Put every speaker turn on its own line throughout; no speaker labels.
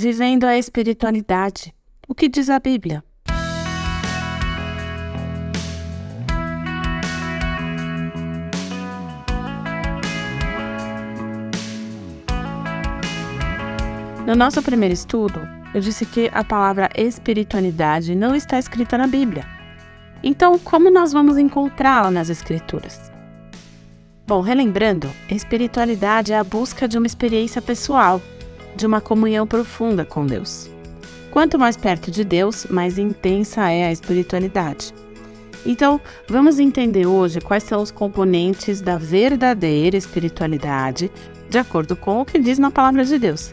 Vivendo a espiritualidade. O que diz a Bíblia? No nosso primeiro estudo, eu disse que a palavra espiritualidade não está escrita na Bíblia. Então, como nós vamos encontrá-la nas Escrituras? Bom, relembrando, espiritualidade é a busca de uma experiência pessoal, de uma comunhão profunda com Deus. Quanto mais perto de Deus, mais intensa é a espiritualidade. Então, vamos entender hoje quais são os componentes da verdadeira espiritualidade, de acordo com o que diz na palavra de Deus.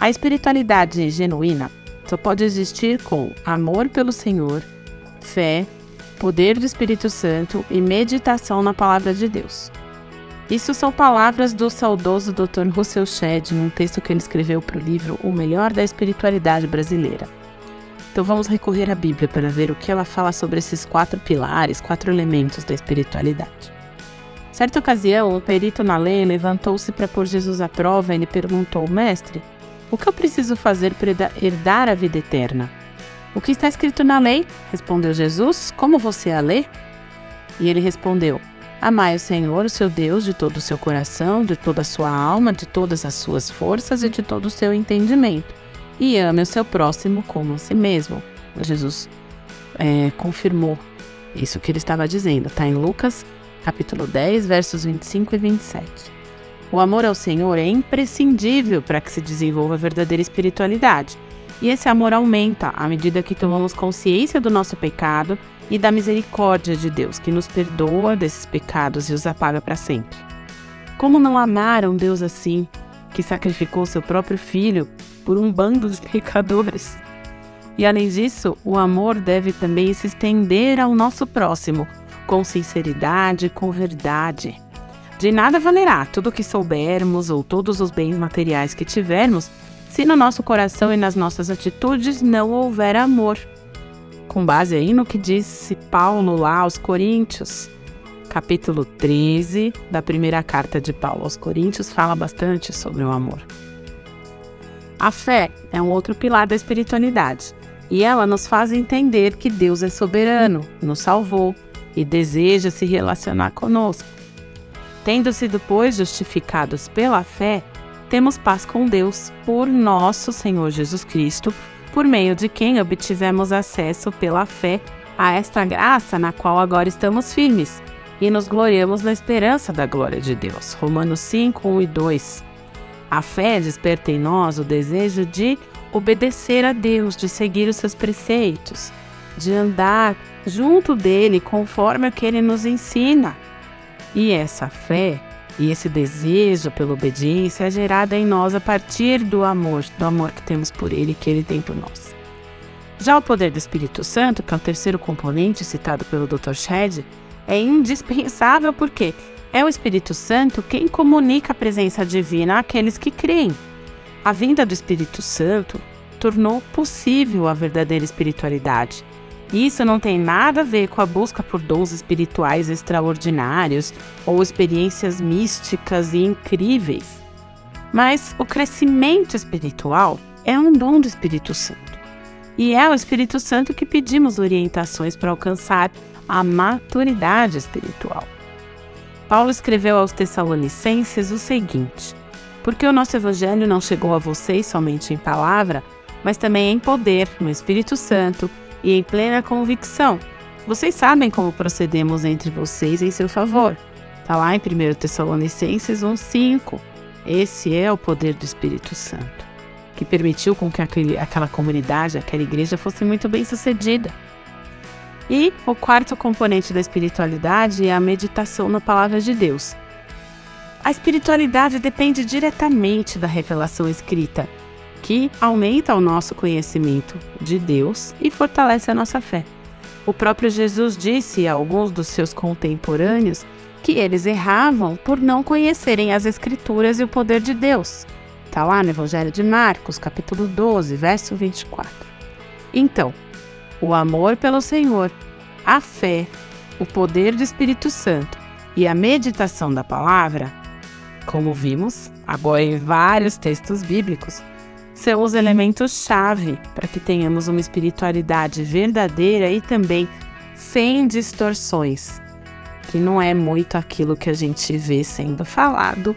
A espiritualidade genuína só pode existir com amor pelo Senhor, fé, poder do Espírito Santo e meditação na palavra de Deus. Isso são palavras do saudoso Dr. Russell Shedd num texto que ele escreveu para o livro O Melhor da Espiritualidade Brasileira. Então vamos recorrer à Bíblia para ver o que ela fala sobre esses quatro pilares, quatro elementos da espiritualidade. Certa ocasião, um perito na lei levantou-se para pôr Jesus à prova e ele perguntou: Mestre, o que eu preciso fazer para herdar a vida eterna? O que está escrito na lei? Respondeu Jesus. Como você a lê? E ele respondeu: Amai o Senhor, o seu Deus, de todo o seu coração, de toda a sua alma, de todas as suas forças e de todo o seu entendimento. E ame o seu próximo como a si mesmo. Jesus é, confirmou isso que ele estava dizendo. Está em Lucas, capítulo 10, versos 25 e 27. O amor ao Senhor é imprescindível para que se desenvolva a verdadeira espiritualidade. E esse amor aumenta à medida que tomamos consciência do nosso pecado e da misericórdia de Deus, que nos perdoa desses pecados e os apaga para sempre. Como não amar um Deus assim, que sacrificou seu próprio filho por um bando de pecadores? E além disso, o amor deve também se estender ao nosso próximo, com sinceridade, com verdade. De nada valerá tudo o que soubermos ou todos os bens materiais que tivermos, se no nosso coração e nas nossas atitudes não houver amor. Com base aí no que disse Paulo lá aos Coríntios, capítulo 13 da primeira carta de Paulo aos Coríntios, fala bastante sobre o amor. A fé é um outro pilar da espiritualidade e ela nos faz entender que Deus é soberano, nos salvou e deseja se relacionar conosco. Tendo sido, pois, justificados pela fé, temos paz com Deus por nosso Senhor Jesus Cristo, por meio de quem obtivemos acesso pela fé a esta graça na qual agora estamos firmes e nos gloriamos na esperança da glória de Deus. Romanos 5, 1 e 2. A fé desperta em nós o desejo de obedecer a Deus, de seguir os seus preceitos, de andar junto dele conforme o que ele nos ensina. E essa fé e esse desejo pela obediência é gerada em nós a partir do amor, do amor que temos por Ele que Ele tem por nós. Já o poder do Espírito Santo, que é o terceiro componente citado pelo Dr. Shedd, é indispensável porque é o Espírito Santo quem comunica a presença divina àqueles que creem. A vinda do Espírito Santo tornou possível a verdadeira espiritualidade isso não tem nada a ver com a busca por dons espirituais extraordinários ou experiências místicas e incríveis. Mas o crescimento espiritual é um dom do Espírito Santo. E é ao Espírito Santo que pedimos orientações para alcançar a maturidade espiritual. Paulo escreveu aos Tessalonicenses o seguinte: Porque o nosso evangelho não chegou a vocês somente em palavra, mas também em poder, no Espírito Santo e em plena convicção. Vocês sabem como procedemos entre vocês em seu favor. Está lá em 1 Tessalonicenses 1,5. Esse é o poder do Espírito Santo, que permitiu com que aquele, aquela comunidade, aquela igreja fosse muito bem sucedida. E o quarto componente da espiritualidade é a meditação na palavra de Deus. A espiritualidade depende diretamente da revelação escrita que aumenta o nosso conhecimento de Deus e fortalece a nossa fé. O próprio Jesus disse a alguns dos seus contemporâneos que eles erravam por não conhecerem as Escrituras e o poder de Deus. Está lá no Evangelho de Marcos, capítulo 12, verso 24. Então, o amor pelo Senhor, a fé, o poder do Espírito Santo e a meditação da palavra, como vimos agora em vários textos bíblicos, são os elementos-chave para que tenhamos uma espiritualidade verdadeira e também sem distorções, que não é muito aquilo que a gente vê sendo falado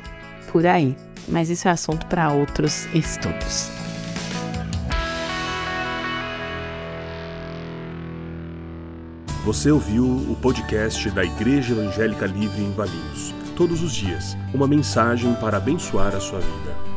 por aí. Mas isso é assunto para outros estudos.
Você ouviu o podcast da Igreja Evangélica Livre em Valinhos. Todos os dias, uma mensagem para abençoar a sua vida.